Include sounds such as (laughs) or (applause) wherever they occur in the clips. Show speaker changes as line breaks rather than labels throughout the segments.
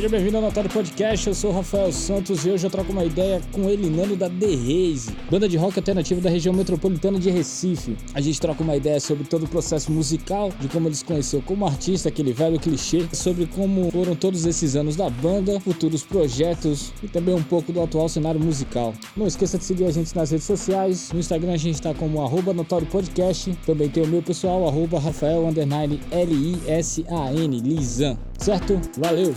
Seja bem-vindo ao Notário Podcast, eu sou o Rafael Santos e hoje eu troco uma ideia com ele, Nando da The Raze, banda de rock alternativa da região metropolitana de Recife. A gente troca uma ideia sobre todo o processo musical, de como ele se conheceu como artista, aquele velho clichê, sobre como foram todos esses anos da banda, futuros projetos e também um pouco do atual cenário musical. Não esqueça de seguir a gente nas redes sociais, no Instagram a gente está como arroba Notório Podcast, também tem o meu pessoal, arroba Rafael Lisan. Certo? Valeu!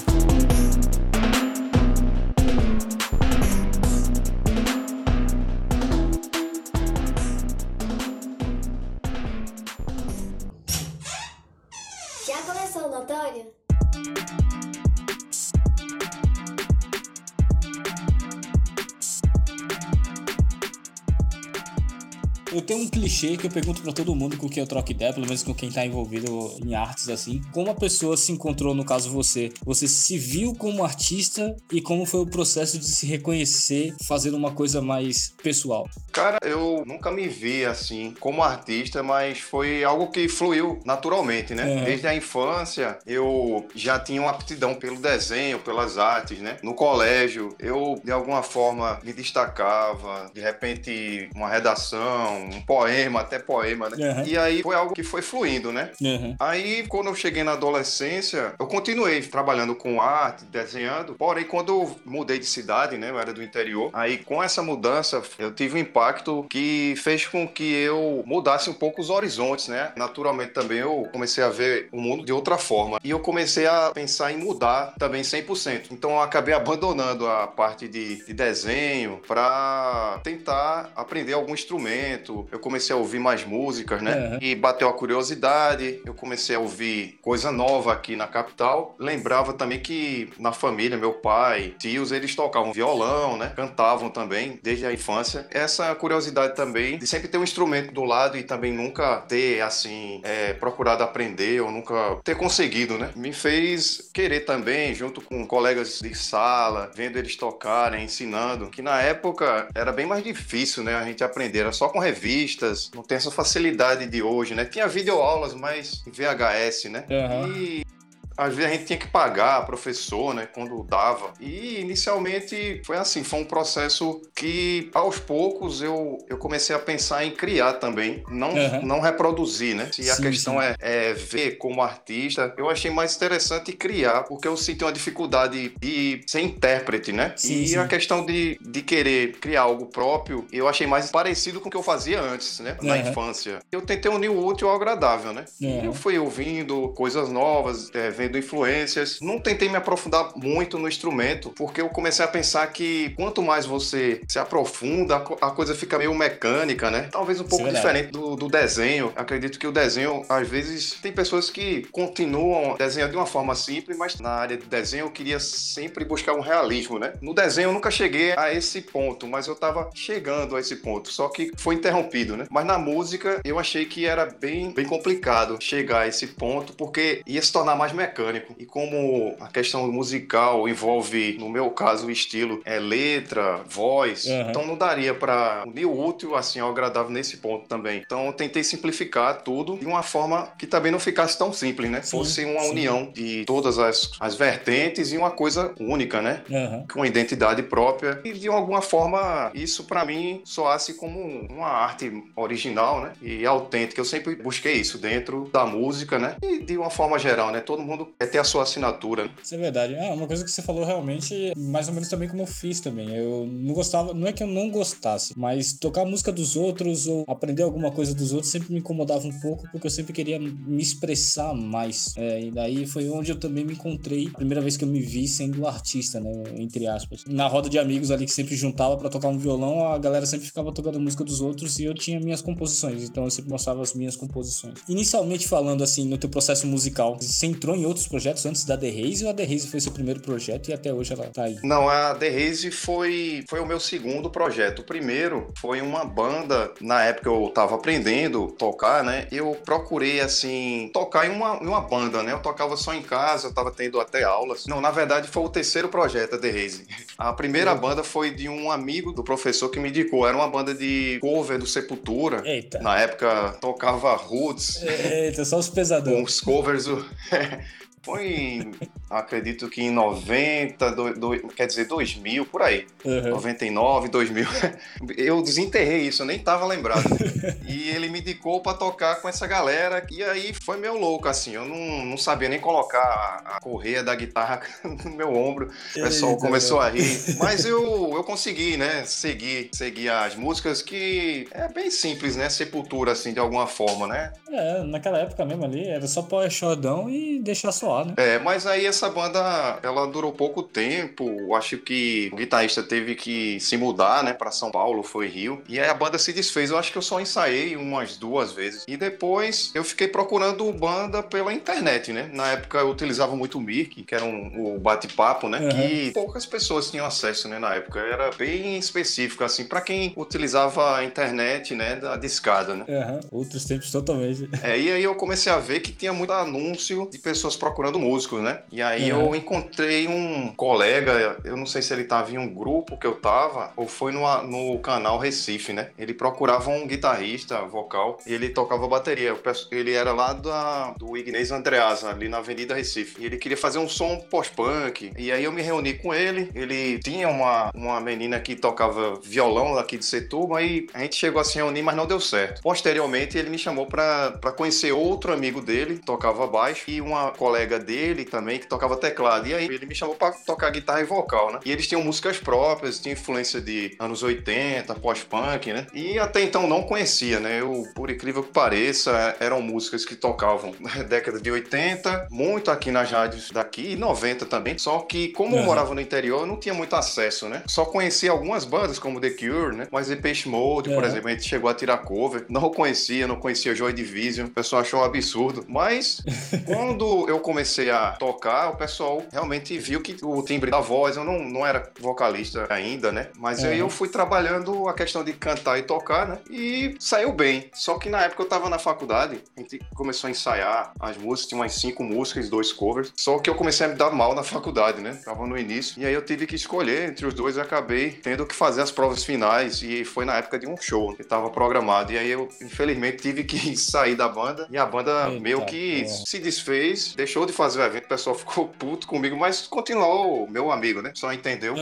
Clichê que eu pergunto pra todo mundo com quem eu troco ideia, pelo menos com quem tá envolvido em artes assim. Como a pessoa se encontrou, no caso você? Você se viu como artista e como foi o processo de se reconhecer fazendo uma coisa mais pessoal?
Cara, eu nunca me vi assim como artista, mas foi algo que fluiu naturalmente, né?
Uhum.
Desde a infância eu já tinha uma aptidão pelo desenho, pelas artes, né? No colégio eu de alguma forma me destacava, de repente uma redação, um poema, até poema, né?
Uhum.
E aí foi algo que foi fluindo, né?
Uhum.
Aí, quando eu cheguei na adolescência, eu continuei trabalhando com arte, desenhando. Porém, quando eu mudei de cidade, né, eu era do interior, aí com essa mudança, eu tive um impacto que fez com que eu mudasse um pouco os horizontes, né? Naturalmente também eu comecei a ver o mundo de outra forma. E eu comecei a pensar em mudar também 100%. Então, eu acabei abandonando a parte de, de desenho para tentar aprender algum instrumento. Eu comecei a ouvir mais músicas, né? E bateu a curiosidade, eu comecei a ouvir coisa nova aqui na capital. Lembrava também que na família, meu pai, tios, eles tocavam violão, né? Cantavam também desde a infância. Essa curiosidade também de sempre ter um instrumento do lado e também nunca ter, assim, é, procurado aprender ou nunca ter conseguido, né? Me fez querer também, junto com colegas de sala, vendo eles tocarem, ensinando, que na época era bem mais difícil, né? A gente aprender, era só com revistas, não tem essa facilidade de hoje, né? Tinha videoaulas, mas em VHS, né?
Uhum.
E às vezes a gente tinha que pagar professor, né, quando dava. E inicialmente foi assim, foi um processo que aos poucos eu, eu comecei a pensar em criar também, não,
Uhum.
não reproduzir, né? Se a
Sim,
questão
sim.
é, é ver como artista, eu achei mais interessante criar, porque eu senti uma dificuldade de ser intérprete, né?
Sim,
e
sim.
a questão de, de querer criar algo próprio, eu achei mais parecido com o que eu fazia antes, né? Na
Uhum.
infância. Eu tentei unir o útil ao agradável, né?
Uhum.
Eu fui ouvindo coisas novas, é, vendo influências. Não tentei me aprofundar muito no instrumento, porque eu comecei a pensar que quanto mais você se aprofunda, a co- a coisa fica meio mecânica, né? Talvez um
Isso
pouco
é verdade.
diferente do, do desenho. Acredito que o desenho, às vezes, tem pessoas que continuam desenhando de uma forma simples, mas na área de desenho eu queria sempre buscar um realismo, né? No desenho eu nunca cheguei a esse ponto, mas eu tava chegando a esse ponto, só que foi interrompido, né? Mas na música eu achei que era bem, bem complicado chegar a esse ponto, porque ia se tornar mais mecânico. E como a questão musical envolve, no meu caso, o estilo é letra, voz,
Uhum.
então não daria para unir o útil assim ao agradável nesse ponto também. Então eu tentei simplificar tudo de uma forma que também não ficasse tão simples, né?
Sim,
Fosse uma
sim.
união de todas as, as vertentes e uma coisa única, né?
Uhum.
com uma identidade própria e de alguma forma isso pra mim soasse como uma arte original, né? E autêntica. Eu sempre busquei isso dentro da música, né? E de uma forma geral, né? Todo mundo quer ter a sua assinatura. né?
Isso é verdade. Ah, uma coisa que você falou realmente, mais ou menos também como eu fiz também. Eu não gostava, não é que eu não gostasse, mas tocar música dos outros ou aprender alguma coisa dos outros sempre me incomodava um pouco, porque eu sempre queria me expressar mais. É, e daí foi onde eu também me encontrei, a primeira vez que eu me vi sendo artista, né? Entre aspas. Na roda de amigos ali que sempre juntava pra tocar um violão, a galera sempre ficava tocando música dos outros e eu tinha minhas composições, então eu sempre mostrava as minhas composições. Inicialmente falando assim, no teu processo musical, você entrou em outros projetos antes da The Raze ou a The Raze foi seu primeiro projeto e até hoje ela tá aí?
Não, a The Haze foi, foi o meu segundo projeto. O primeiro foi uma banda, na época eu tava aprendendo a tocar, né? Eu procurei, assim, tocar em uma, em uma banda, né? Eu tocava só em casa, eu tava tendo até aulas. Não, na verdade foi o terceiro projeto, a The Haze. A primeira banda foi de um amigo do professor que me indicou. Era uma banda de cover do Sepultura.
Eita.
Na época tocava Roots,
Eita, só os
com
pesadão.
os covers. (laughs) em acredito que em 90, do, do, quer dizer, 2000, por aí.
Uhum.
99, 2000. (laughs) Eu desenterrei isso, eu nem tava lembrado. (laughs) e ele me indicou pra tocar com essa galera, e aí foi meio louco, assim. Eu não, não sabia nem colocar a correia da guitarra (laughs) no meu ombro. O pessoal
Eita,
começou a rir. Mas eu, eu consegui, né, seguir, seguir as músicas que é bem simples, né? Sepultura, assim, de alguma forma, né?
É, naquela época mesmo ali, era só pôr chodão e deixar soar, né?
É, mas aí essa banda, ela durou pouco tempo. Acho que o guitarrista teve que se mudar, né, para São Paulo, foi Rio. E aí a banda se desfez. Eu acho que eu só ensaiei umas duas vezes. E depois eu fiquei procurando banda pela internet, né? Na época eu utilizava muito o Mirk, que era um, o bate-papo, né?
Uhum.
Que poucas pessoas tinham acesso, né, na época. Era bem específico, assim, para quem utilizava a internet, né, da discada, né?
Aham, Outros tempos totalmente.
É, e aí eu comecei a ver que tinha muito anúncio de pessoas procurando músicos, né? E aí
Uhum.
eu encontrei um colega, eu não sei se ele tava em um grupo que eu tava, ou foi no, no canal Recife, né? Ele procurava um guitarrista vocal e ele tocava bateria. Ele era lá da, do Ignaz Andreasa, ali na Avenida Recife. E ele queria fazer um som pós-punk. E aí eu me reuni com ele. Ele tinha uma, uma menina que tocava violão aqui de Setúbal e a gente chegou a se reunir, mas não deu certo. Posteriormente, ele me chamou pra conhecer outro amigo dele, tocava baixo, e uma colega dele também, que tocava teclado. E aí ele me chamou pra tocar guitarra e vocal, né? E eles tinham músicas próprias, tinha influência de anos 80, pós-punk, né? E até então não conhecia, né? Eu, por incrível que pareça, eram músicas que tocavam (laughs) na década de 80, muito aqui nas rádios daqui, e 90 também. Só que, como eu
Uhum.
morava no interior, eu não tinha muito acesso, né? Só conhecia algumas bandas, como The Cure, né? Mas Depeche Mode, por
Uhum.
exemplo, a gente chegou a tirar cover. Não conhecia, não conhecia Joy Division. O pessoal achou um absurdo. Mas, (laughs) quando eu comecei a tocar, o pessoal realmente viu que o timbre da voz, eu não, não era vocalista ainda, né? Mas aí
Uhum.
eu fui trabalhando a questão de cantar e tocar, né? E saiu bem. Só que na época eu tava na faculdade, a gente começou a ensaiar as músicas, tinha umas cinco músicas, dois covers. Só que eu comecei a me dar mal na faculdade, né? Tava no início. E aí eu tive que escolher entre os dois e acabei tendo que fazer as provas finais. E foi na época de um show que tava programado. E aí eu, infelizmente, tive que (laughs) sair da banda. E a banda
Eita
meio que
porra.
se desfez, deixou de fazer o evento. O pessoal ficou puto comigo, mas continuou meu amigo, né? Só entendeu.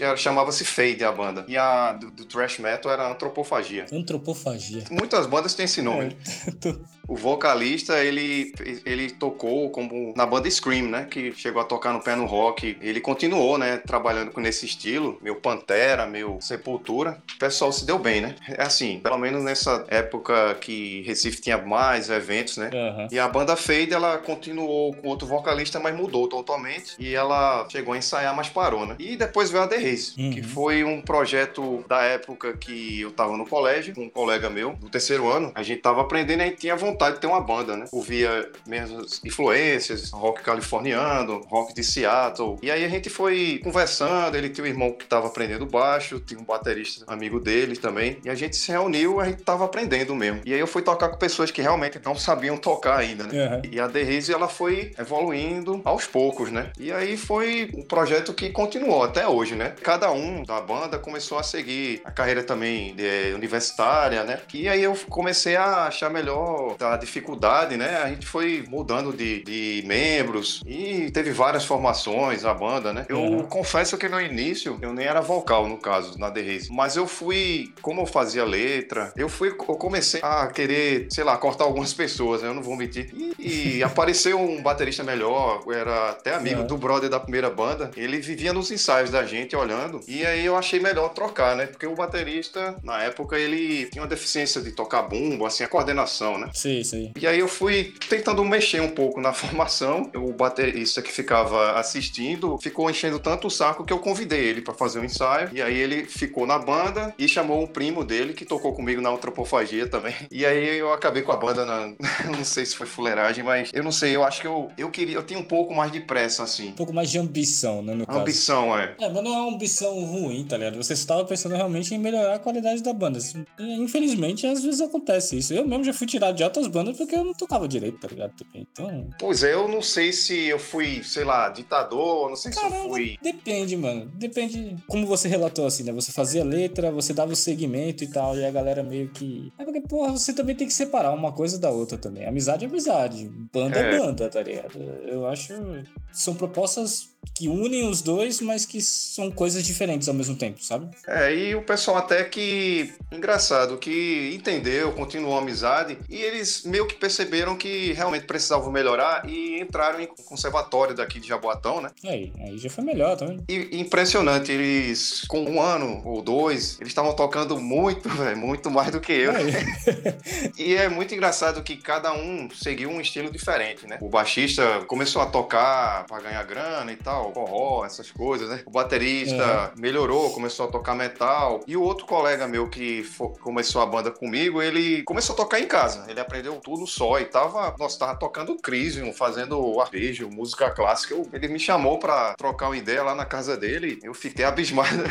Era- chamava-se Fade a banda. E a do, do thrash metal era Antropofagia.
Antropofagia.
Muitas bandas têm esse nome.
É, (laughs) tô-
O vocalista, ele, ele tocou como na banda Scream, né? Que chegou a tocar no pé no rock. Ele continuou, né? Trabalhando com nesse estilo, meio Pantera, meio Sepultura. O pessoal se deu bem, né? É assim, pelo menos nessa época que Recife tinha mais eventos, né?
Aham.
E a banda Fade, ela continuou com outro vocalista, mas mudou totalmente. E ela chegou a ensaiar, mas parou, né? E depois veio a The Race,
Uhum.
que foi um projeto da época que eu tava no colégio, com um colega meu, do terceiro ano. A gente tava aprendendo e tinha vontade de ter uma banda, né? Ouvia mesmas influências, rock californiano, rock de Seattle. E aí a gente foi conversando, ele tinha um irmão que tava aprendendo baixo, tinha um baterista amigo dele também. E a gente se reuniu, a gente tava aprendendo mesmo. E aí eu fui tocar com pessoas que realmente não sabiam tocar ainda, né?
Aham.
E a The Haze, ela foi evoluindo aos poucos, né? E aí foi um projeto que continuou até hoje, né? Cada um da banda começou a seguir a carreira também de- universitária, né? E aí eu comecei a achar melhor a dificuldade, né? A gente foi mudando de, de membros e teve várias formações a banda, né? Eu
Uhum.
confesso que no início eu nem era vocal, no caso, na The Haze. Mas eu fui, como eu fazia letra, eu fui, eu comecei a querer, sei lá, cortar algumas pessoas, né? eu não vou mentir. E, e apareceu um baterista melhor, eu era até amigo
Uhum.
do brother da primeira banda. Ele vivia nos ensaios da gente, olhando. E aí eu achei melhor trocar, né? Porque o baterista, na época, ele tinha uma deficiência de tocar bumbo, assim, a coordenação, né?
Sim, sim.
E aí eu fui tentando mexer um pouco na (laughs) formação. O baterista que ficava assistindo ficou enchendo tanto o saco que eu convidei ele para fazer um ensaio. E aí ele ficou na banda e chamou um primo dele que tocou comigo na antropofagia também. (laughs) E aí eu acabei com a banda na (laughs) não sei se foi fuleiragem, mas eu não sei, eu acho que eu eu queria, eu tinha um pouco mais de pressa assim.
Um pouco mais de ambição, né, no caso.
Ambição, é.
É, mas não é uma ambição ruim, tá ligado? Você estava pensando realmente em melhorar a qualidade da banda. Infelizmente, às vezes acontece isso. Eu mesmo já fui tirado de outras bandas porque eu não tocava direito, tá ligado? Então.
Pois é, eu não sei se eu fui, sei lá, ditador, não sei se eu
Caramba,
fui
depende, mano. Depende como você relatou assim, né? Você fazia letra, você dava o segmento e tal, e a galera meio que. É porque, porra, você também tem que separar uma coisa da outra também. Amizade é amizade. Banda é,
É.
banda, tá ligado? Eu acho acho são propostas que unem os dois, mas que são coisas diferentes ao mesmo tempo, sabe?
É, e o pessoal até que, engraçado, que entendeu, continuou a amizade, e eles meio que perceberam que realmente precisavam melhorar e entraram em conservatório daqui de Jaboatão, né?
Aí, aí já foi melhor também.
E impressionante, eles, com um ano ou dois, eles estavam tocando muito, (laughs) véio, muito mais do que eu. (laughs) e é muito engraçado que cada um seguiu um estilo diferente, né? O baixista começou a tocar para ganhar grana e tal, forró, essas coisas, né? O baterista uhum. melhorou, começou a tocar metal. E o outro colega meu que começou a banda comigo, ele começou a tocar em casa. Ele aprendeu tudo só e tava, nossa, tava tocando Crisium, fazendo arpejo, música clássica. Eu, ele me chamou para trocar uma ideia lá na casa dele. Eu fiquei abismado.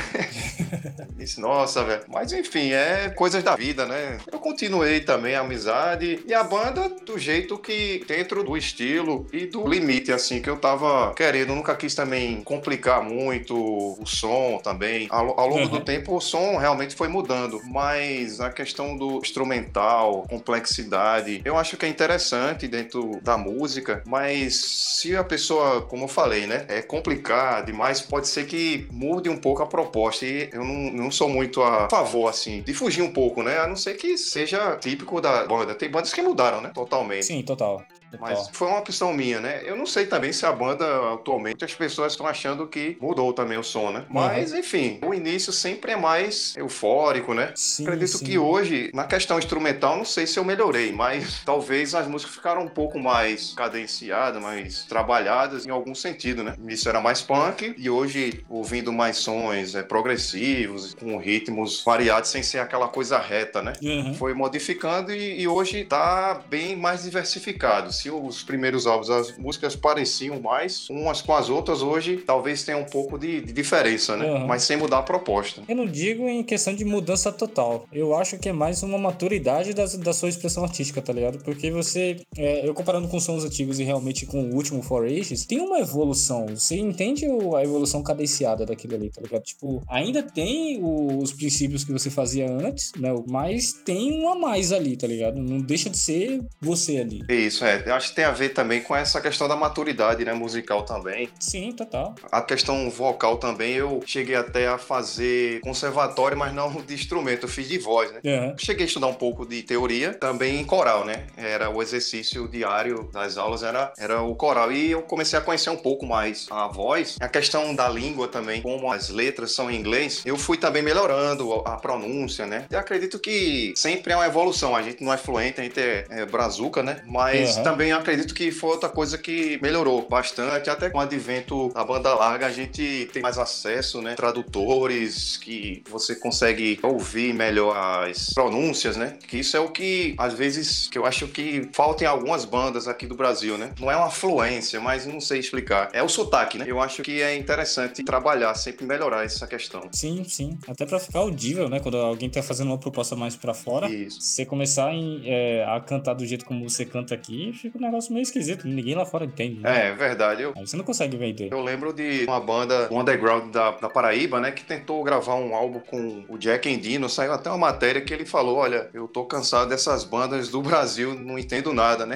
(laughs) Disse, nossa, velho. Mas enfim, é coisas da vida, né? Eu continuei também a amizade e a banda do jeito que, dentro do estilo e do limite, assim, que eu tava querendo. nunca quis também complicar muito o som também. Ao, ao longo uhum. do tempo, o som realmente foi mudando, mas a questão do instrumental, complexidade, eu acho que é interessante dentro da música, mas se a pessoa, como eu falei, né, é complicar demais, pode ser que mude um pouco a proposta. E eu não, não sou muito a favor, assim, de fugir um pouco, né? A não ser que seja típico da banda. Tem bandas que mudaram, né? Totalmente.
Sim, total.
Mas foi uma opção minha, né? Eu não sei também se a banda atualmente as pessoas estão achando que mudou também o som, né? Mas, uhum. enfim, o início sempre é mais eufórico, né? Sim, Acredito sim. que hoje, na questão instrumental, não sei se eu melhorei, mas (laughs) talvez as músicas ficaram um pouco mais cadenciadas, mais trabalhadas em algum sentido, né? Isso era mais punk e hoje, ouvindo mais sons é, progressivos, com ritmos variados, sem ser aquela coisa reta, né? Uhum. Foi modificando e, e hoje tá bem mais diversificado se os primeiros álbuns as músicas pareciam mais umas com as outras, hoje talvez tenha um pouco de, de diferença, né? Uhum. Mas sem mudar a proposta.
Eu não digo em questão de mudança total. Eu acho que é mais uma maturidade da, da sua expressão artística, tá ligado? Porque você, é, eu comparando com sons antigos e realmente com o último For Ages, tem uma evolução. Você entende a evolução cadenciada daquilo ali, tá ligado? Tipo, ainda tem os princípios que você fazia antes, né? Mas tem um a mais ali, tá ligado? Não deixa de ser você ali.
Isso, é. Eu acho que tem a ver também com essa questão da maturidade, né, musical também.
Sim, total.
A questão vocal também, eu cheguei até a fazer conservatório, mas não de instrumento, eu fiz de voz, né? Uhum. Cheguei a estudar um pouco de teoria, também em coral, né? Era o exercício diário das aulas, era, era o coral. E eu comecei a conhecer um pouco mais a voz. A questão da língua também, como as letras são em inglês, eu fui também melhorando a pronúncia, né? Eu acredito que sempre é uma evolução. A gente não é fluente, a gente é, é brazuca, né? Mas uhum. também também acredito que foi outra coisa que melhorou bastante, até com o advento da banda larga a gente tem mais acesso, né? Tradutores que você consegue ouvir melhor as pronúncias, né? Que isso é o que às vezes que eu acho que falta em algumas bandas aqui do Brasil, né? Não é uma fluência, mas não sei explicar. É o sotaque, né? Eu acho que é interessante trabalhar, sempre melhorar essa questão.
Sim, sim. Até para ficar audível, né? Quando alguém tá fazendo uma proposta mais para fora, isso. você começar em, é, a cantar do jeito como você canta aqui, fica um negócio meio esquisito. Ninguém lá fora entende.
Né? É, verdade. Eu...
Aí você não consegue vender.
Eu lembro de uma banda um underground da, da Paraíba, né? Que tentou gravar um álbum com o Jack Endino. Saiu até uma matéria que ele falou: Olha, eu tô cansado dessas bandas do (laughs) Brasil, não entendo nada, né?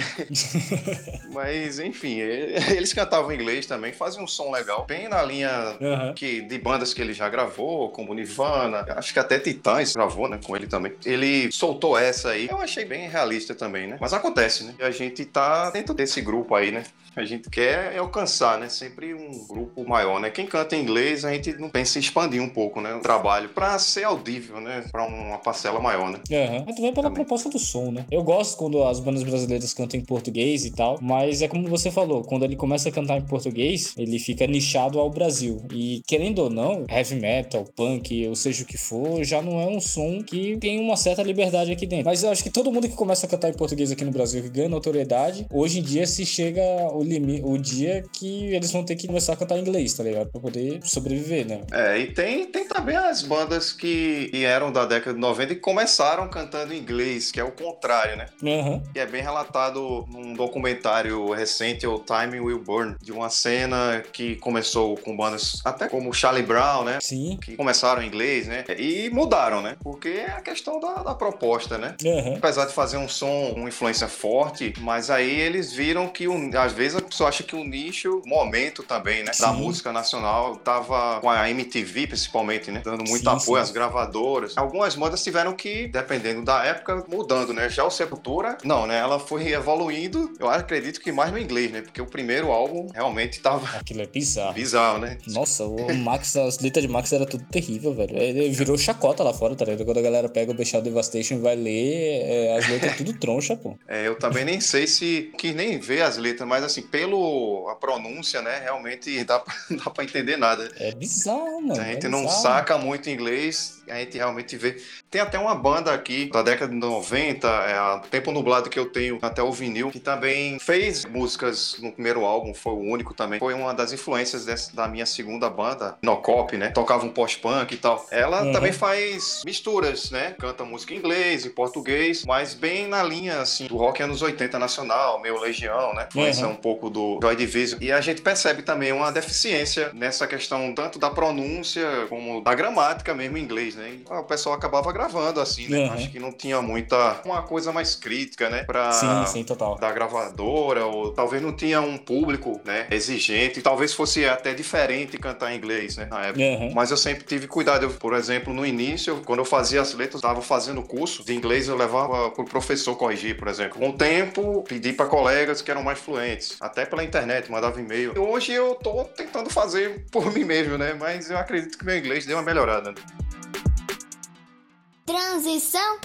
(laughs) Mas, enfim, (laughs) eles cantavam inglês também, faziam um som legal, bem na linha uhum. que, de bandas que ele já gravou, como Nirvana, acho que até Titãs gravou, né? Com ele também. Ele soltou essa aí. Eu achei bem realista também, né? Mas acontece, né? E a gente tá dentro desse grupo aí, né? A gente quer é alcançar, né? Sempre um grupo maior, né? Quem canta em inglês, a gente não pensa em expandir um pouco, né? O trabalho para ser audível, né? Para uma parcela maior, né?
Uhum. Mas também pela Também. proposta do som, né? Eu gosto quando as bandas brasileiras cantam em português e tal, mas é como você falou, quando ele começa a cantar em português, ele fica nichado ao Brasil. E querendo ou não, heavy metal, punk, ou seja o que for, já não é um som que tem uma certa liberdade aqui dentro. Mas eu acho que todo mundo que começa a cantar em português aqui no Brasil, que ganha notoriedade, hoje em dia se chega o limite, o dia que eles vão ter que começar a cantar inglês, tá ligado? Pra poder sobreviver, né?
É, e tem, tem também as bandas que eram da década de 90 e começaram cantando inglês, que é o contrário, né? Uhum. Que é bem relatado num documentário recente, o Time Will Burn, de uma cena que começou com bandas até como Charlie Brown, né?
Sim.
Que começaram em inglês, né? E mudaram, né? Porque é a questão da, da proposta, né? Uhum. Apesar de fazer um som, uma influência forte, mas aí aí eles viram que, um, às vezes, a pessoa acha que o nicho, momento também, né? Da
Sim.
música nacional, tava com a MTV, principalmente, né? Dando muito
Sim,
apoio
sim.
às gravadoras. Algumas bandas tiveram que, dependendo da época, mudando, né? Já o Sepultura, não, né? Ela foi evoluindo, eu acredito que mais no inglês, né? Porque o primeiro álbum realmente tava
Aquilo é bizarro.
bizarro, né?
Nossa, o Max, as letras de Max era tudo terrível, velho. Ele virou chacota lá fora, tá ligado? Quando a galera pega o Bestial Devastation e vai ler, é, as letras tudo troncha, pô.
É, eu também nem sei se que nem ver as letras, mas assim, pelo a pronúncia, né, realmente (laughs) dá pra, dá pra entender nada.
É bizarro, mano.
A gente
é
não saca muito inglês, a gente realmente vê. Tem até uma banda aqui da década de 90, é a Tempo Nublado que eu tenho até o vinil, que também fez músicas no primeiro álbum, foi o único também. Foi uma das influências dessa- da minha segunda banda, Nocop, né? Tocava um pós-punk e tal. Ela
Uhum.
também faz misturas, né? Canta música em inglês, em português, mas bem na linha, assim, do rock anos 80 nacional, meio Legião, né? Influência
Uhum.
um pouco do Joy Division. E a gente percebe também uma deficiência nessa questão tanto da pronúncia como da gramática mesmo em inglês, né? Ah, o pessoal acabava gravando assim, né?
Uhum.
Acho que não tinha muita uma coisa mais crítica, né? Pra
Sim, sim, total.
da gravadora, ou talvez não tinha um público, né, exigente, talvez fosse até diferente cantar em inglês, né, na época.
Uhum.
Mas eu sempre tive cuidado. Eu, por exemplo, no início, quando eu fazia as letras, estava fazendo curso de inglês, eu levava pro professor corrigir, por exemplo. Com o tempo, pedi para colegas que eram mais fluentes, até pela internet, mandava e-mail. Hoje eu tô tentando fazer por mim mesmo, né? Mas eu acredito que meu inglês deu uma melhorada.
Transição.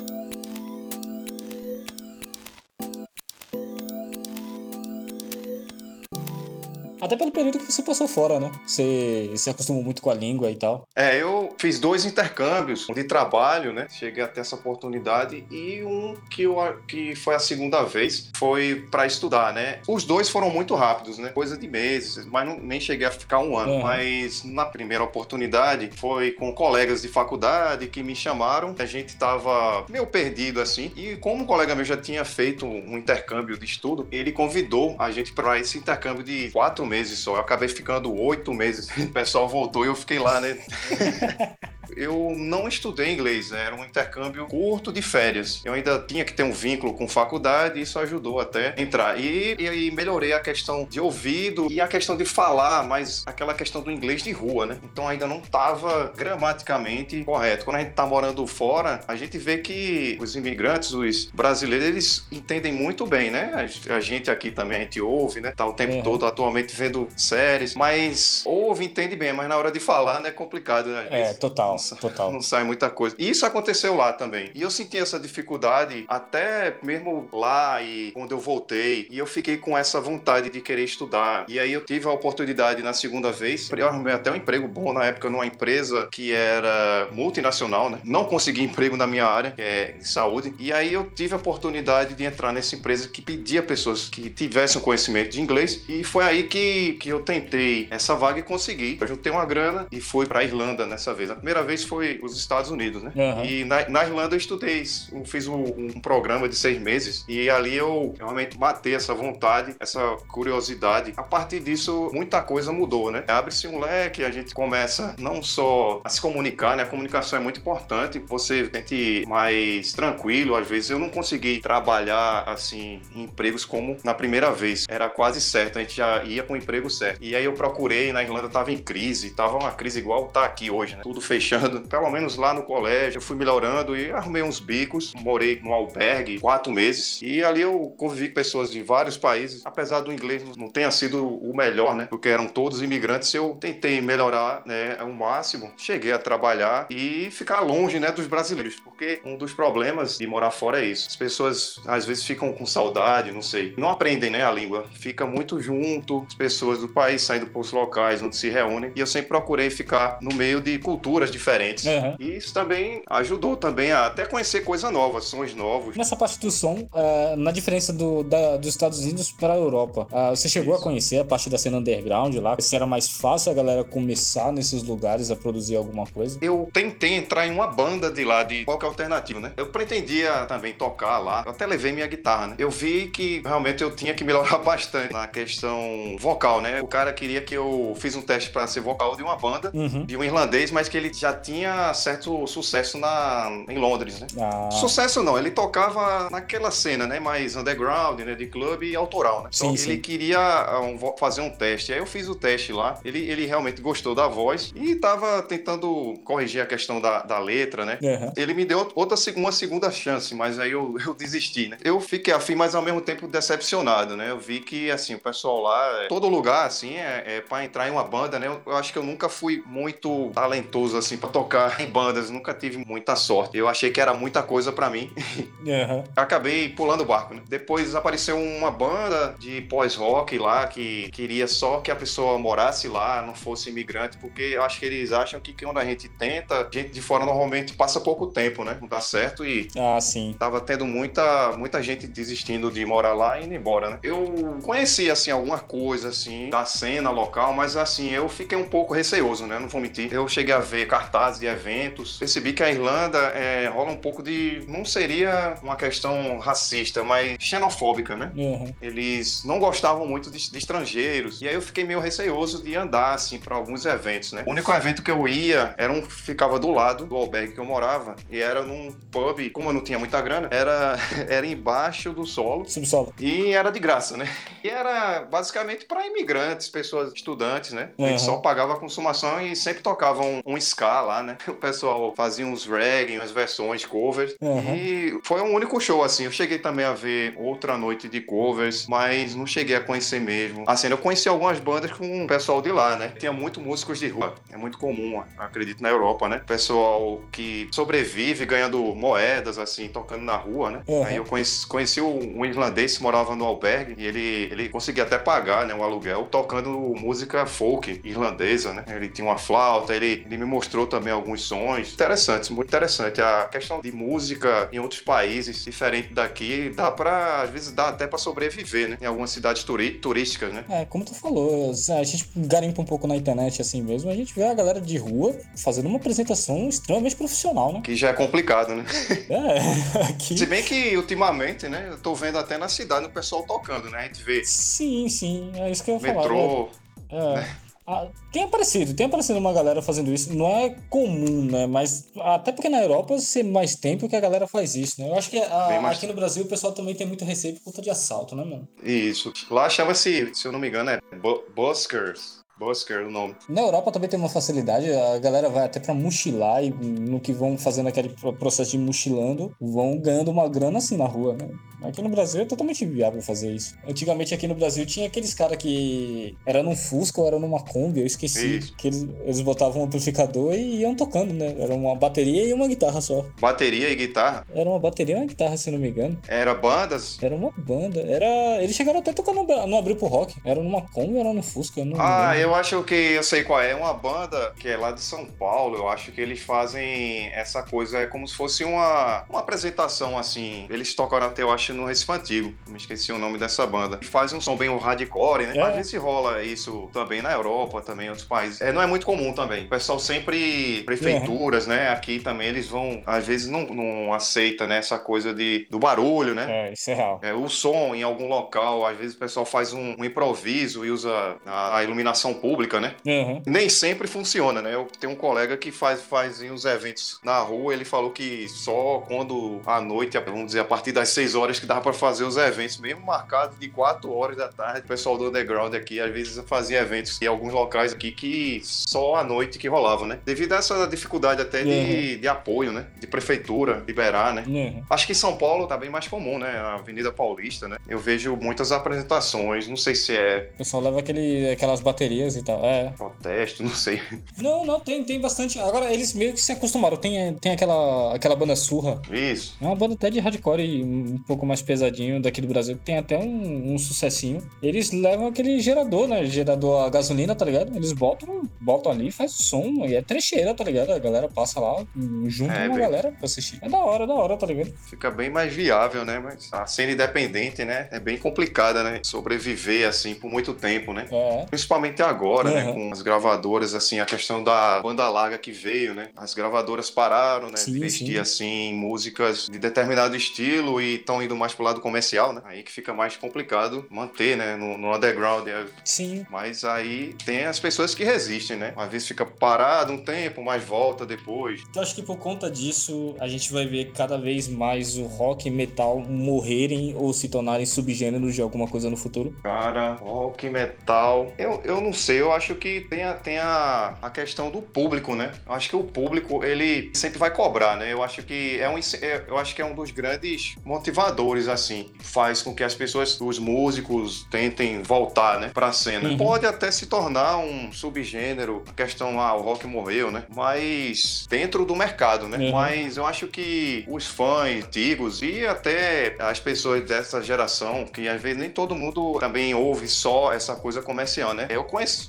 Até pelo período que você passou fora, né? Você se acostumou muito com a língua e tal.
É, eu fiz dois intercâmbios de trabalho, né? Cheguei a ter essa oportunidade e um que, eu, que foi a segunda vez foi para estudar, né? Os dois foram muito rápidos, né? Coisa de meses, mas não, nem cheguei a ficar um ano.
Uhum.
Mas na primeira oportunidade foi com colegas de faculdade que me chamaram. A gente tava meio perdido assim e como um colega meu já tinha feito um intercâmbio de estudo, ele convidou a gente para esse intercâmbio de quatro meses só. Eu acabei ficando oito meses. O pessoal voltou e eu fiquei lá, né? (laughs) eu não estudei inglês, né? era um intercâmbio curto de férias. Eu ainda tinha que ter um vínculo com faculdade e isso ajudou até a entrar. E, e aí melhorei a questão de ouvido e a questão de falar, mas aquela questão do inglês de rua, né? Então ainda não estava gramaticamente correto. Quando a gente tá morando fora, a gente vê que os imigrantes, os brasileiros, eles entendem muito bem, né? A- gente aqui também, a gente ouve, né? Tá o tempo
Uhum.
todo atualmente vendo séries, mas ouve, entende bem, mas na hora de falar, né, é complicado, né?
É, total,
Nossa,
total.
Não sai muita coisa. E isso aconteceu lá também. E eu senti essa dificuldade até mesmo lá e quando eu voltei. E eu fiquei com essa vontade de querer estudar. E aí eu tive a oportunidade na segunda vez. Eu arrumei até um emprego bom na época numa empresa que era multinacional, né? Não consegui emprego na minha área, que é de saúde. E aí eu tive a oportunidade de entrar nessa empresa que pedia pessoas que tivessem conhecimento de inglês. E foi aí que, que eu tentei essa vaga e consegui. Eu juntei uma grana e fui pra Irlanda nessa vez. A primeira vez foi os Estados Unidos, né?
Aham.
E na, na Irlanda eu estudei, eu fiz um, um programa de seis meses e ali eu realmente matei essa vontade, essa curiosidade. A partir disso, muita coisa mudou, né? Abre-se um leque, a gente começa não só a se comunicar, né? A comunicação é muito importante, você se sente mais tranquilo. Às vezes eu não consegui trabalhar assim em empregos como na primeira vez. Era quase certo, a gente já ia com o emprego certo. E aí eu procurei, na Irlanda tava em crise, tava uma crise igual tá aqui hoje, né? Tudo fechando. Pelo menos lá no colégio, eu fui melhorando e arrumei uns bicos, morei num albergue quatro meses. E ali eu convivi com pessoas de vários países. Apesar do inglês não tenha sido o melhor, né? Porque eram todos imigrantes, eu tentei melhorar, né, ao máximo. Cheguei a trabalhar e ficar longe, né, dos brasileiros. Porque um dos problemas de morar fora é isso. As pessoas às vezes ficam com saudade, não sei. Não aprendem, né, a língua. Fica muito junto. As pessoas do país saindo para os locais onde se reúnem. E eu sempre procurei ficar no meio de culturas diferentes.
Aham.
E isso também ajudou também a até conhecer coisas novas, sons novos.
Nessa parte do som, ah, na diferença do, da- dos Estados Unidos para a Europa, ah, você chegou a conhecer a parte da cena underground lá? Se era mais fácil a galera começar nesses lugares a produzir alguma coisa?
Eu tentei entrar em uma banda de lá, de qualquer alternativo, né? Eu pretendia também tocar lá. Eu até levei minha guitarra, né? Eu vi que realmente eu tinha que melhorar (laughs) bastante na questão vocal, né? O cara queria que eu fiz um teste para ser vocal de uma banda,
Uhum.
de um irlandês, mas que ele já tinha certo sucesso na, em Londres, né?
Ah,
Sucesso não, ele tocava naquela cena, né? Mais underground, né? De clube e autoral, né? Então
Sim,
ele
sim.
queria ah, um fazer um teste. Aí eu fiz o teste lá. Ele, ele realmente gostou da voz e tava tentando corrigir a questão da, da letra, né?
aham.
Ele me deu outra, uma segunda chance, mas aí eu, (laughs) eu desisti, né? Eu fiquei afim, mas ao mesmo tempo decepcionado, né? Eu vi que, assim, o pessoal lá, é- todo lugar, assim, é, é pra entrar em uma banda, né? Eu, eu acho que eu nunca fui muito talentoso, assim, tocar em bandas. Nunca tive muita sorte. Eu achei que era muita coisa pra mim. (laughs)
aham.
Acabei pulando o barco, né? Depois apareceu uma banda de pós-rock lá que queria só que a pessoa morasse lá, não fosse imigrante, porque eu acho que eles acham que quando a gente tenta, gente de fora normalmente passa pouco tempo, né? Não dá certo e
Ah, sim.
tava tendo muita, muita gente desistindo de morar lá e indo embora, né? Eu conheci, assim, alguma coisa, assim, da cena local, mas, assim, eu fiquei um pouco receoso, né? Não vou mentir. Eu cheguei a ver cartazes de eventos, percebi que a Irlanda é, rola um pouco de... Não seria uma questão racista, mas xenofóbica, né?
Aham.
Eles não gostavam muito de, de estrangeiros. E aí eu fiquei meio receoso de andar, assim, para alguns eventos, né? O único evento que eu ia era um ficava do lado do albergue que eu morava. E era num pub, como eu não tinha muita grana, era, (laughs) era embaixo do solo.
Subsolo.
E era de graça, né? E era basicamente para imigrantes, pessoas estudantes, né? A
Uhum.
gente só pagava a consumação e sempre tocava um, um ska lá, né? (laughs) O pessoal fazia uns reggae, umas versões, covers.
Uhum.
E foi um único show, assim. Eu cheguei também a ver outra noite de covers, mas não cheguei a conhecer mesmo. Assim, eu conheci algumas bandas com o pessoal de lá, né? Tinha muito músicos de rua. É muito comum, acredito, na Europa, né? Pessoal que sobrevive ganhando moedas, assim, tocando na rua, né?
Uhum.
Aí eu conheci, conheci um, um irlandês que morava no albergue e ele, ele conseguia até pagar, né, o aluguel, tocando música folk irlandesa, né? Ele tinha uma flauta, ele, ele me mostrou também alguns sons interessantes, muito interessante. A questão de música em outros países, diferente daqui, dá pra, às vezes dá até pra sobreviver, né? Em algumas cidades turísticas, né?
É, como tu falou, a gente garimpa um pouco na internet assim mesmo, a gente vê a galera de rua fazendo uma apresentação extremamente profissional, né?
Que já é complicado, né? (laughs)
É, (laughs) aqui.
Se bem que ultimamente, né, eu tô vendo até na cidade o pessoal tocando, né? A gente vê
Sim, sim, é isso que eu ia falar. né?
metrô,
É. Ah, tem aparecido, tem aparecido uma galera fazendo isso. Não é comum, né? Mas até porque na Europa você mais tempo que a galera faz isso, né? Eu acho que a-
Bem mais
aqui no Brasil o pessoal também tem muito receio por conta de assalto, né, mano?
Isso. Lá chama-se, se eu não me engano, é bu Buskers. Busker o nome.
Na Europa também tem uma facilidade, a galera vai até pra mochilar e no que vão fazendo aquele pro- processo de mochilando, vão ganhando uma grana assim na rua, né? Aqui no Brasil é totalmente inviável fazer isso. Antigamente aqui no Brasil tinha aqueles caras que era num Fusca ou era numa Kombi, eu esqueci.
Isso.
Que eles, eles botavam um amplificador e iam tocando, né? Era uma bateria e uma guitarra só.
Bateria e guitarra.
Era uma bateria e uma guitarra, se não me engano.
Era bandas.
Era uma banda. Era. Eles chegaram até a tocar no, no Abril pro Rock. Era numa Kombi ou era no Fusca? Eu não
Ah,
lembro.
Eu acho que eu sei qual é. É uma banda que é lá de São Paulo. Eu acho que eles fazem essa coisa, é como se fosse uma, uma apresentação assim. Eles tocaram até, eu acho, no Recife Antigo. Me esqueci o nome dessa banda. Faz um som bem hardcore, né?
É.
Às vezes rola isso também na Europa, também em outros países. É, não é muito comum também. O pessoal sempre, prefeituras, né? Aqui também eles vão, às vezes não, não aceita, né? Essa coisa de, do barulho, né?
É, isso é real.
É, o som em algum local, às vezes o pessoal faz um, um improviso e usa a, a iluminação pública, né?
Uhum.
Nem sempre funciona, né? Eu tenho um colega que faz, faz os eventos na rua, ele falou que só quando à noite, vamos dizer, a partir das 6 horas que dava pra fazer os eventos, mesmo marcados de 4 horas da tarde. O pessoal do underground aqui, às vezes, fazia eventos em alguns locais aqui que só à noite que rolava, né? Devido a essa dificuldade até de, de apoio, né? De prefeitura, liberar, né?
Uhum.
Acho que em São Paulo tá bem mais comum, né? A Avenida Paulista, né? Eu vejo muitas apresentações, não sei se é
O pessoal leva aquele, aquelas baterias e tal. É.
protesto, não sei. (laughs)
Não, não, tem, tem bastante. Agora eles meio que se acostumaram. Tem, tem aquela, aquela banda surra.
Isso.
É uma banda até de hardcore e um pouco mais pesadinho daqui do Brasil, que tem até um, um sucessinho. Eles levam aquele gerador, né? Gerador a gasolina, tá ligado? Eles botam, botam ali, faz som e é trecheira, tá ligado? A galera passa lá, junta
É,
uma
bem-
galera pra assistir. É da hora, é da hora, tá ligado?
Fica bem mais viável, né? Mas a cena independente, né? É bem complicada, né? Sobreviver assim por muito tempo, né?
É.
Principalmente agora, uhum. né, com as gravadoras, assim, a questão da banda larga que veio, né? As gravadoras pararam, né, sim, vestir assim músicas de determinado estilo e estão indo mais pro lado comercial, né? Aí que fica mais complicado manter, né, no, no underground. Né?
Sim.
Mas aí tem as pessoas que resistem, né? Às vezes fica parado um tempo, mas volta depois.
Então acho que por conta disso a gente vai ver cada vez mais o rock e metal morrerem ou se tornarem subgêneros de alguma coisa no futuro?
Cara, rock metal. Eu, eu não sei, eu acho que tem, a, tem a, a questão do público, né? Eu acho que o público, ele sempre vai cobrar, né? Eu acho que é um, é, eu acho que é um dos grandes motivadores, assim. Faz com que as pessoas, os músicos, tentem voltar, né? Pra cena. Uhum. Pode até se tornar um subgênero, a questão, ah, o rock morreu, né? Mas dentro do mercado, né? Uhum. Mas eu acho que os fãs antigos e até as pessoas dessa geração, que às vezes nem todo mundo também ouve só essa coisa comercial, né? Eu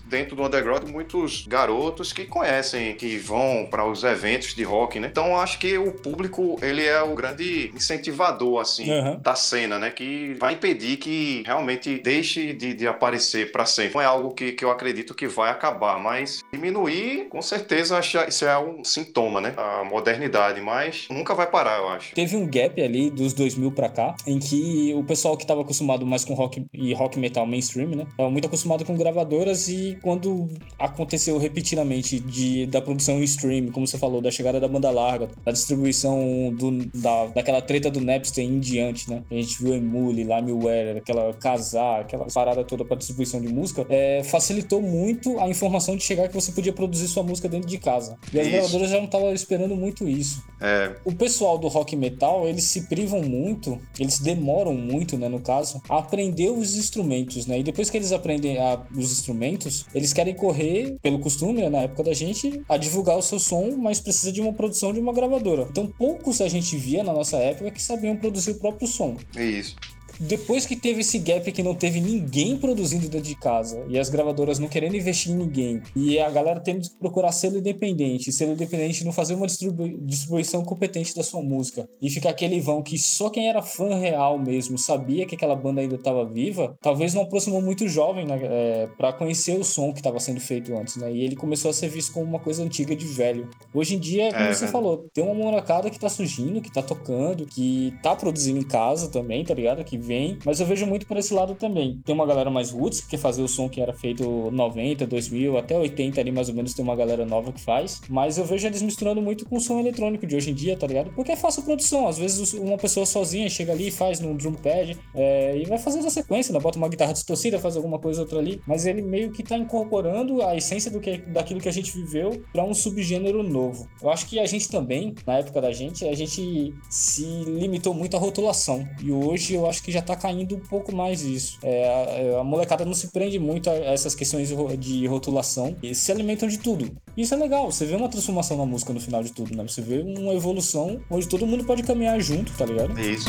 dentro do underground muitos garotos que conhecem, que vão para os eventos de rock, né? Então acho que o público, ele é o grande incentivador, assim, uhum. da cena, né? Que vai impedir que realmente deixe de, de aparecer para sempre. Não é algo que, que eu acredito que vai acabar, mas diminuir, com certeza, acho isso é um sintoma, né? A modernidade, mas nunca vai parar, eu acho.
Teve um gap ali dos 2000 para cá, em que o pessoal que estava acostumado mais com rock e rock metal mainstream, né? Muito acostumado com gravadoras e quando aconteceu repetidamente de, da produção em stream, como você falou, da chegada da banda larga, da distribuição do, da, daquela treta do Napster em diante, né? A gente viu Emule, Limeware, aquela casar, aquela parada toda para distribuição de música, é, facilitou muito a informação de chegar que você podia produzir sua música dentro de casa. E as isso. gravadoras já não estavam esperando muito isso.
É.
O pessoal do rock metal, eles se privam muito, eles demoram muito, né, no caso, a aprender os instrumentos, né? E depois que eles aprendem a, os instrumentos, eles querem correr, pelo costume, né, na época da gente, a divulgar o seu som, mas precisa de uma produção de uma gravadora. Então, poucos a gente via na nossa época que sabiam produzir o próprio som.
Isso
depois que teve esse gap que não teve ninguém produzindo dentro de casa e as gravadoras não querendo investir em ninguém e a galera tendo que procurar selo independente, selo independente não fazer uma distribu distribuição competente da sua música e ficar aquele vão que só quem era fã real mesmo sabia que aquela banda ainda estava viva, talvez não aproximou muito jovem né, é, para conhecer o som que estava sendo feito antes, né? E ele começou a ser visto como uma coisa antiga de velho. Hoje em dia, como é, você falou, tem uma molecada que tá surgindo, que tá tocando, que tá produzindo em casa também, tá ligado? Que vem, mas eu vejo muito por esse lado também. Tem uma galera mais roots, que quer fazer o som que era feito 90, 2000, até 80 ali mais ou menos tem uma galera nova que faz, mas eu vejo eles misturando muito com o som eletrônico de hoje em dia, tá ligado? Porque é fácil produção, às vezes uma pessoa sozinha chega ali e faz no drum pad é, e vai fazendo a sequência, né? Bota uma guitarra distorcida, faz alguma coisa outra ali, mas ele meio que tá incorporando a essência do que, daquilo que a gente viveu para um subgênero novo. Eu acho que a gente também, na época da gente, a gente se limitou muito à rotulação e hoje eu acho que já tá caindo um pouco mais isso. É, a, é, a, molecada não se prende muito a essas questões de rotulação e se alimentam de tudo. Isso é legal, você vê uma transformação na música no final de tudo, né? Você vê uma evolução onde todo mundo pode caminhar junto, tá ligado?
Isso.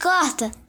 Corta!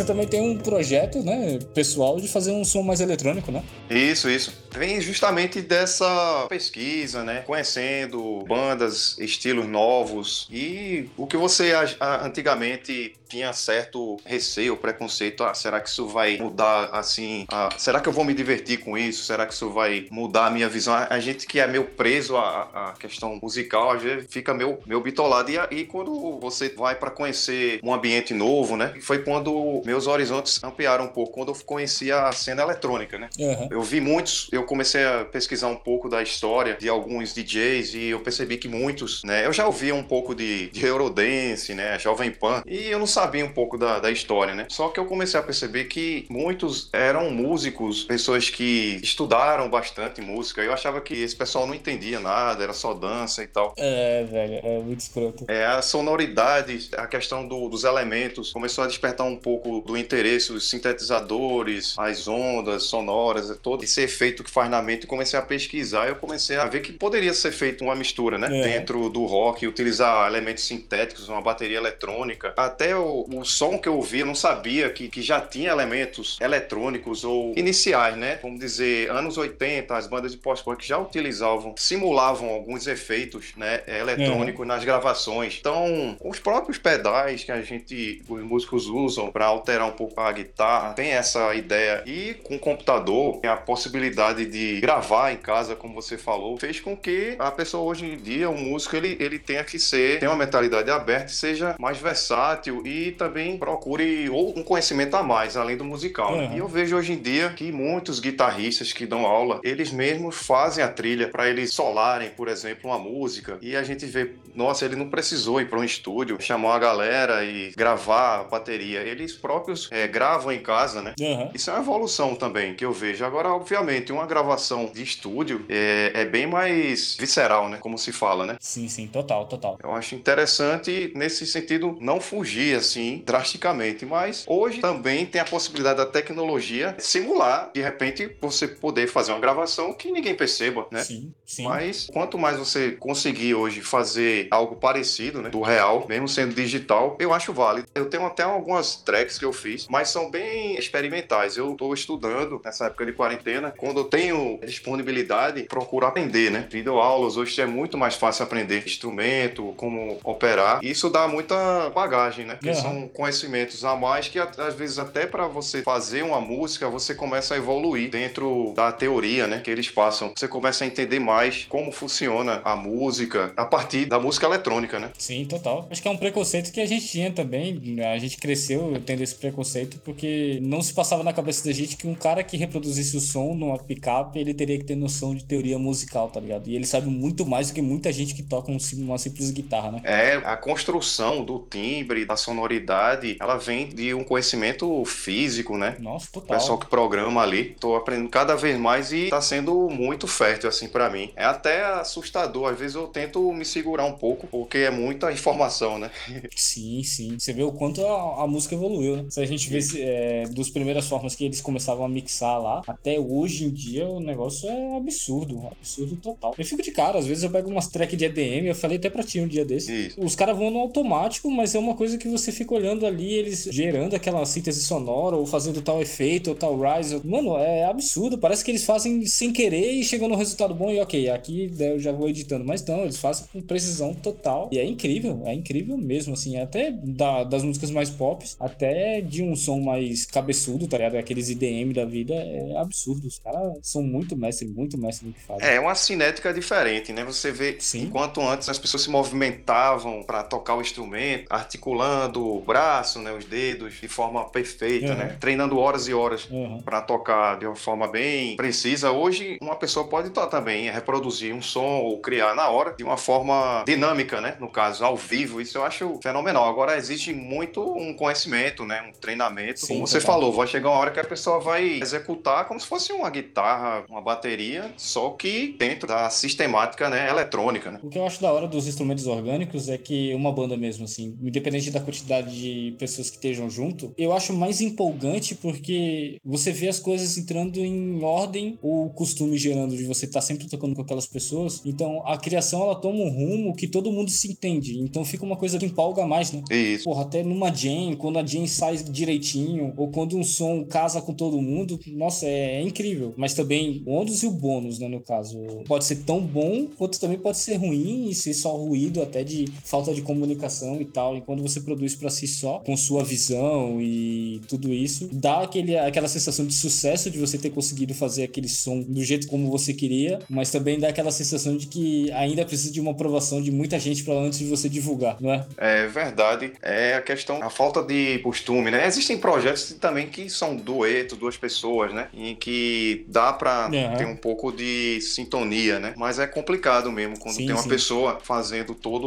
Você também tem um projeto, né, pessoal de fazer um som mais eletrônico, né?
Isso, isso. Vem justamente dessa pesquisa, né? Conhecendo bandas, estilos novos e o que você antigamente tinha certo receio, preconceito. Ah, será que isso vai mudar assim? Ah, será que eu vou me divertir com isso? Será que isso vai mudar a minha visão? A gente que é meio preso à, à questão musical, às vezes fica meio, meio bitolado. E aí, quando você vai para conhecer um ambiente novo, né? Foi quando meus horizontes ampliaram um pouco, quando eu conheci a cena eletrônica, né? Uhum. Eu vi muitos, eu comecei a pesquisar um pouco da história de alguns DJs e eu percebi que muitos, né? Eu já ouvia um pouco de, de Eurodance, né? Jovem Pan, e eu não sabia um pouco da, da história, né? Só que eu comecei a perceber que muitos eram músicos, pessoas que estudaram bastante música. Eu achava que esse pessoal não entendia nada, era só dança e tal.
É, velho, é muito escroto.
É, a sonoridade, a questão do, dos elementos começou a despertar um pouco do interesse dos sintetizadores, as ondas sonoras, todo esse efeito que faz na mente, comecei a pesquisar. Eu comecei a ver que poderia ser feito uma mistura, né? É. Dentro do rock, utilizar elementos sintéticos, uma bateria eletrônica. Até o, o som que eu ouvi, eu não sabia que, que já tinha elementos eletrônicos ou iniciais, né? Vamos dizer, anos 80, as bandas de post-punk já utilizavam, simulavam alguns efeitos, né? Eletrônicos é. nas gravações. Então, os próprios pedais que a gente, os músicos usam para alterar um pouco a guitarra, tem essa ideia. E com o computador, a possibilidade de gravar em casa, como você falou, fez com que a pessoa hoje em dia, o músico, ele, ele tenha que ser, tenha uma mentalidade aberta, seja mais versátil e também procure ou um conhecimento a mais, além do musical. Uhum. E eu vejo hoje em dia que muitos guitarristas que dão aula, eles mesmos fazem a trilha para eles solarem, por exemplo, uma música. E a gente vê, nossa, ele não precisou ir para um estúdio, chamar a galera e gravar a bateria. Eles próprios é, gravam em casa, né? Uhum. Isso é uma evolução também que eu vejo. Agora, obviamente, uma gravação de estúdio é, é bem mais visceral, né? Como se fala, né?
Sim, sim, total, total.
Eu acho interessante nesse sentido não fugir assim drasticamente, mas hoje também tem a possibilidade da tecnologia simular, de repente, você poder fazer uma gravação que ninguém perceba, né?
Sim, sim.
Mas quanto mais você conseguir hoje fazer algo parecido, né, do real, mesmo sendo digital, eu acho válido. Eu tenho até algumas tracks que eu fiz, mas são bem experimentais. Eu estou estudando nessa época de quarentena. Quando eu tenho disponibilidade, procuro aprender, né? Videoaulas, hoje é muito mais fácil aprender instrumento, como operar. Isso dá muita bagagem, né? Porque uhum. são conhecimentos a mais que às vezes até para você fazer uma música, você começa a evoluir dentro da teoria, né? Que eles passam. Você começa a entender mais como funciona a música a partir da música eletrônica, né?
Sim, total. Acho que é um preconceito que a gente tinha também. A gente cresceu tendo esse preconceito porque não se passava na cabeça da gente que um cara que reproduzisse o som numa picape, ele teria que ter noção de teoria musical, tá ligado? E ele sabe muito mais do que muita gente que toca uma simples guitarra, né?
É, a construção do timbre, da sonoridade, ela vem de um conhecimento físico, né?
Nossa, total.
O pessoal que programa ali, tô aprendendo cada vez mais e tá sendo muito fértil, assim, para mim. É até assustador, às vezes eu tento me segurar um pouco, porque é muita informação, né? (laughs)
Sim, sim. Você vê o quanto a, a música evoluiu, né? Se a gente vê é, dos primeiras formas que eles começavam a mixar lá, até hoje em dia o negócio é absurdo, absurdo total. Eu fico de cara, às vezes eu pego umas tracks de EDM, eu falei até pra ti um dia desse. Isso. Os caras vão no automático, mas é uma coisa que você fica olhando ali, eles gerando aquela síntese sonora, ou fazendo tal efeito, ou tal rise. Mano, é absurdo. Parece que eles fazem sem querer e chegam no resultado bom e ok, aqui eu já vou editando. Mas não, eles fazem com precisão total. E é incrível, é incrível mesmo, assim. Até da, das músicas mais pop, até de um som mais cabeçudo, tá ligado? Aqueles IDM da vida, é absurdo. Os caras são muito mestres, muito mestres no que fazem.
É uma cinética diferente, né? Você vê, Sim. enquanto antes as pessoas se movimentavam para tocar o instrumento, articulando o braço, né, os dedos de forma perfeita, uhum. né? Treinando horas e horas uhum. para tocar de uma forma bem precisa. Hoje uma pessoa pode também reproduzir um som ou criar na hora de uma forma dinâmica, né? No caso, ao vivo. Isso eu acho fenomenal. Agora existe muito um conhecimento, né? Um treinamento. Sim, como você falou, vai chegar uma hora que a pessoa vai executar como se fosse uma guitarra, uma bateria, só que dentro da sistemática, né, eletrônica, né?
O que eu acho da hora dos instrumentos orgânicos é que uma banda mesmo, assim, independente da quantidade de pessoas que estejam junto, eu acho mais empolgante porque você vê as coisas entrando em ordem, o costume gerando de você estar tá sempre tocando com aquelas pessoas. Então a criação ela toma um rumo que todo mundo se entende. Então fica uma coisa que empolga mais, né?
Isso.
Porra, até numa jam, quando a jam sai direitinho, ou quando um som casa com todo mundo, nossa, é, é incrível. Mas também o ônus e o bônus, né? No caso, pode ser tão bom quanto também pode ser ruim e ser só ruído até de falta de comunicação e tal. E quando você produz para si só, com sua visão e tudo isso, dá aquele, aquela sensação de sucesso de você ter conseguido fazer aquele som do jeito como você queria, mas também dá aquela sensação de que ainda precisa de uma aprovação de muita gente para antes de você divulgar, não é?
É verdade. É a questão, a falta de costume, né? Existem projetos também que são duetos, duas pessoas, né? Em que dá para uhum. ter um pouco de sintonia, né? Mas é complicado mesmo quando sim, tem uma sim. pessoa fazendo toda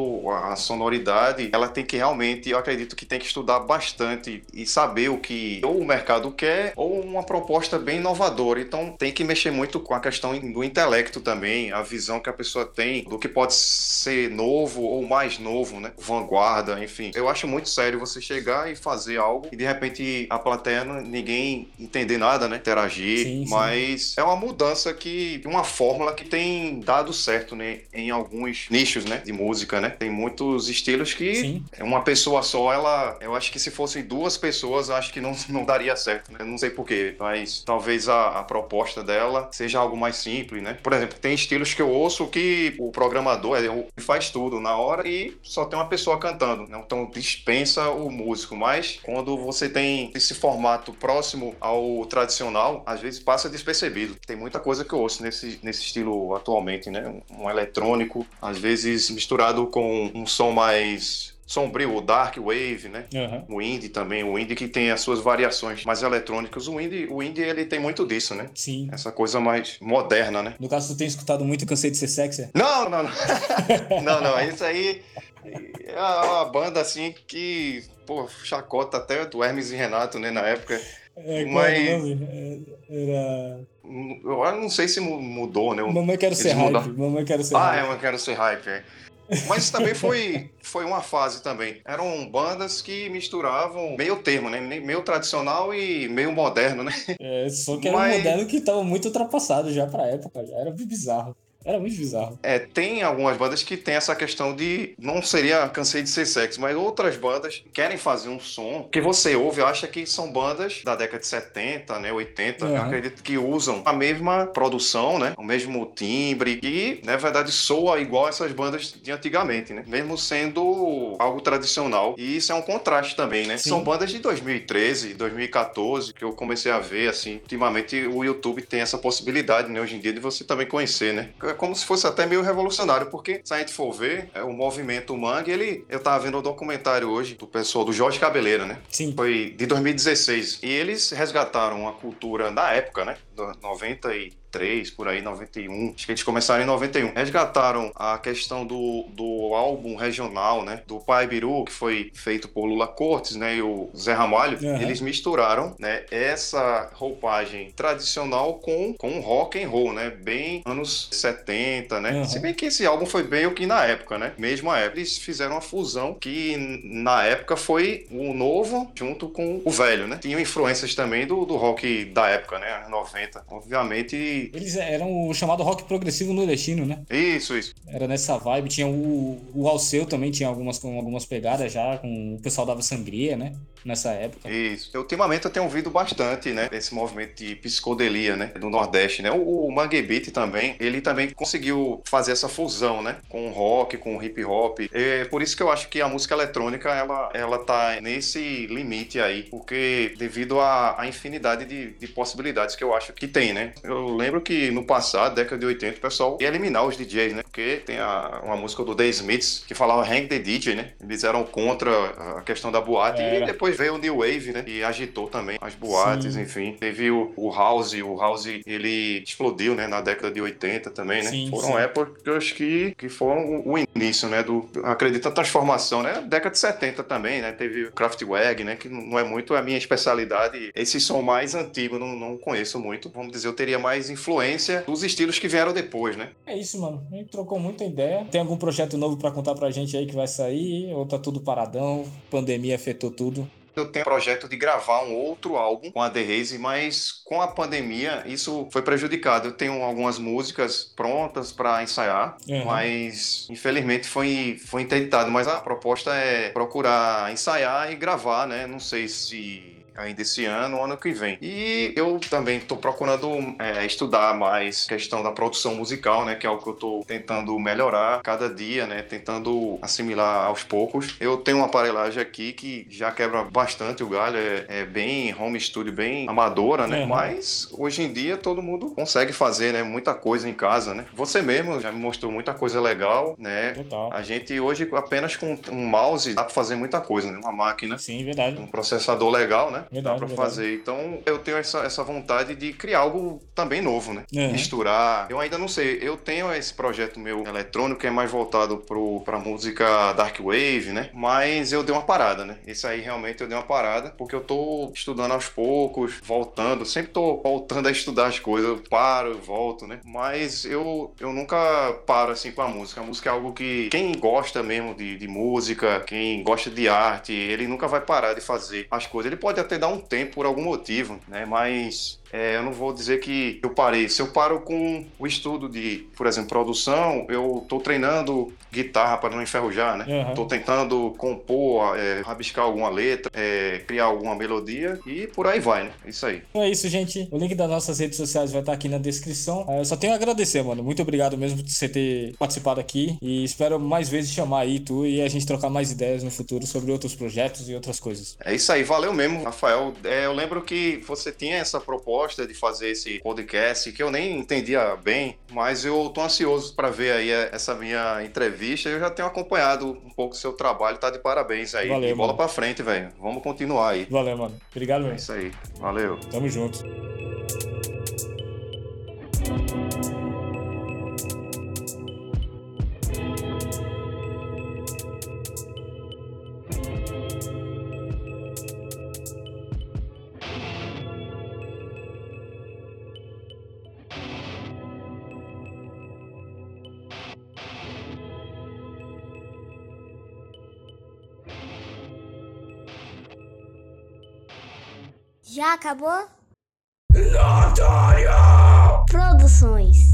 a sonoridade, ela tem que realmente, eu acredito que tem que estudar bastante e saber o que ou o mercado quer ou uma proposta bem inovadora. Então tem que mexer muito com a questão do intelecto também, a visão que a pessoa tem do que pode ser novo ou mais novo, né? Vanguarda, enfim. Eu acho muito sério você chegar e fazer algo e de repente a plateia ninguém entender nada, né? Interagir, sim, mas sim. é uma mudança que uma fórmula que tem dado certo, né, em alguns nichos, né, de música, né? Tem muitos estilos que sim. uma pessoa só, ela, eu acho que se fossem duas pessoas, acho que não, não daria certo, né? Não sei porquê, mas talvez a, a proposta dela seja algo mais simples, né? Por exemplo, tem estilos que eu ouço que o programador ele faz tudo na hora e só tem uma pessoa cantando, né? Então dispensa o músico, mas quando você tem esse formato próximo ao tradicional, às vezes passa despercebido. Tem muita coisa que eu ouço nesse, nesse estilo atualmente, né? Um eletrônico, às vezes misturado com um som mais sombrio, o Dark Wave, né? Uhum. O indie também, o indie que tem as suas variações mais eletrônicas. O indie, o indie ele tem muito disso, né?
Sim.
Essa coisa mais moderna, né?
No caso, tu tem escutado muito Cansei de Ser Sexy?
Não, não, não. (laughs) não, não. Isso aí é uma banda assim que, pô, chacota até do Hermes e Renato, né, na época.
É, Mas... É, era...
Eu não sei se mudou, né?
Mamãe Quero Ser Hype. Mamãe Quero Ser
ah, Hype. Ah, é, Mamãe Quero Ser Hype, é. Mas também foi, (laughs) foi uma fase também. Eram bandas que misturavam meio termo, né? Meio tradicional e meio moderno, né?
É, só que era Mas... um moderno que estava muito ultrapassado já pra época, já era bizarro. Era muito bizarro.
É, tem algumas bandas que tem essa questão de. Não seria cansei de ser sexy, mas outras bandas querem fazer um som que você ouve acha que são bandas da década de 70, né? 80. Uhum. acredito que usam a mesma produção, né? O mesmo timbre. E, na verdade, soa igual essas bandas de antigamente, né? Mesmo sendo algo tradicional. E isso é um contraste também, né? Sim. São bandas de 2013, 2014, que eu comecei a ver, assim. Ultimamente o YouTube tem essa possibilidade, né? Hoje em dia, de você também conhecer, né? É como se fosse até meio revolucionário, porque se a gente for ver, é, o movimento Mangue, ele. Eu tava vendo um documentário hoje do pessoal do Jorge Cabeleira, né?
Sim.
Foi de 2016. E eles resgataram a cultura da época, né? 90 e 93, por aí, 91. Acho que eles começaram em 91. Resgataram a questão do, do álbum regional, né? Do Pai Biru, que foi feito por Lula Cortes, né? E o Zé Ramalho. Uhum. Eles misturaram, né? Essa roupagem tradicional com, com rock and roll, né? Bem anos 70, né? Uhum. Se bem que esse álbum foi bem o que na época, né? Mesmo a época. Eles fizeram uma fusão que na época foi o novo junto com o velho, né? Tinham influências também do, do rock da época, né? 90. Obviamente
eles eram o chamado rock progressivo nordestino, né?
Isso, isso.
Era nessa vibe. Tinha o, o Alceu também, tinha algumas, algumas pegadas já, com o pessoal dava sangria, né? Nessa época.
Isso. Ultimamente eu tenho ouvido bastante, né? Esse movimento de psicodelia, né? Do Nordeste, né? O, o Mangue Beat também, ele também conseguiu fazer essa fusão, né? Com o rock, com o hip hop. É por isso que eu acho que a música eletrônica, ela, ela tá nesse limite aí, porque devido à, à infinidade de, de possibilidades que eu acho que tem, né? Eu lembro que no passado, década de 80, o pessoal ia eliminar os DJs, né? Porque tem a, uma música do The Smiths que falava Hang the DJ, né? Eles eram contra a questão da boate. E depois veio o New Wave, né? E agitou também as boates, Sim. enfim. Teve o, o House, o House ele explodiu, né? Na década de 80 também, né? Sim, foram sim. épocas que, que foram o início, né? Do, acredito, a transformação, né? Década de 70 também, né? Teve o Kraftwerk, né? Que não é muito a minha especialidade. Esse som mais antigo, não, não conheço muito. Vamos dizer, eu teria mais influência dos estilos que vieram depois, né?
É isso, mano. A gente trocou muita ideia. Tem algum projeto novo para contar pra gente aí que vai sair? Ou tá tudo paradão? Pandemia afetou tudo?
Eu tenho projeto de gravar um outro álbum com a The Haze, mas com a pandemia isso foi prejudicado. Eu tenho algumas músicas prontas para ensaiar, uhum. mas infelizmente foi, foi intentado. Mas a proposta é procurar ensaiar e gravar, né? Não sei se ainda esse ano ano que vem. E eu também estou procurando é, estudar mais questão da produção musical, né? Que é algo que eu estou tentando melhorar cada dia, né? Tentando assimilar aos poucos. Eu tenho uma aparelhagem aqui que já quebra bastante o galho, é, é bem home studio, bem amadora, né? Uhum. Mas hoje em dia todo mundo consegue fazer, né? Muita coisa em casa, né? Você mesmo já me mostrou muita coisa legal, né?
Total.
A gente hoje apenas com um mouse dá para fazer muita coisa, né? Uma máquina.
Sim, verdade.
Um processador legal, né? Né?
Verdade,
Dá pra
verdade.
fazer. Então eu tenho essa, essa vontade de criar algo também novo, né?
Uhum.
Misturar. Eu ainda não sei. Eu tenho esse projeto meu eletrônico que é mais voltado pro, pra música Dark Wave, né? Mas eu dei uma parada, né? Esse aí realmente eu dei uma parada, porque eu tô estudando aos poucos, voltando. Sempre tô voltando a estudar as coisas. Eu paro, eu volto, né? Mas eu, eu nunca paro assim com a música. A música é algo que quem gosta mesmo de, de música, quem gosta de arte, ele nunca vai parar de fazer as coisas. Ele pode até dar um tempo por algum motivo, né? Mas é, eu não vou dizer que eu parei. Se eu paro com o estudo de, por exemplo, produção, eu tô treinando guitarra para não enferrujar, né?
Uhum.
Tô tentando compor, é, rabiscar alguma letra, é, criar alguma melodia e por aí vai, né? Isso aí.
Então é isso, gente. O link das nossas redes sociais vai estar aqui na descrição. É, Eu só tenho a agradecer, mano. Muito obrigado mesmo por você ter participado aqui. E espero mais vezes chamar aí tu e a gente trocar mais ideias no futuro sobre outros projetos e outras coisas.
É isso aí, valeu mesmo, Rafael. É, eu lembro que você tinha essa proposta de fazer esse podcast que eu nem entendia bem, mas eu tô ansioso para ver aí essa minha entrevista. Eu já tenho acompanhado um pouco o seu trabalho, tá de parabéns aí.
Valeu,
e bola pra frente, velho. Vamos continuar aí.
Valeu, mano. Obrigado
É
mesmo.
isso aí. Valeu.
Tamo junto.
Já acabou? Produções.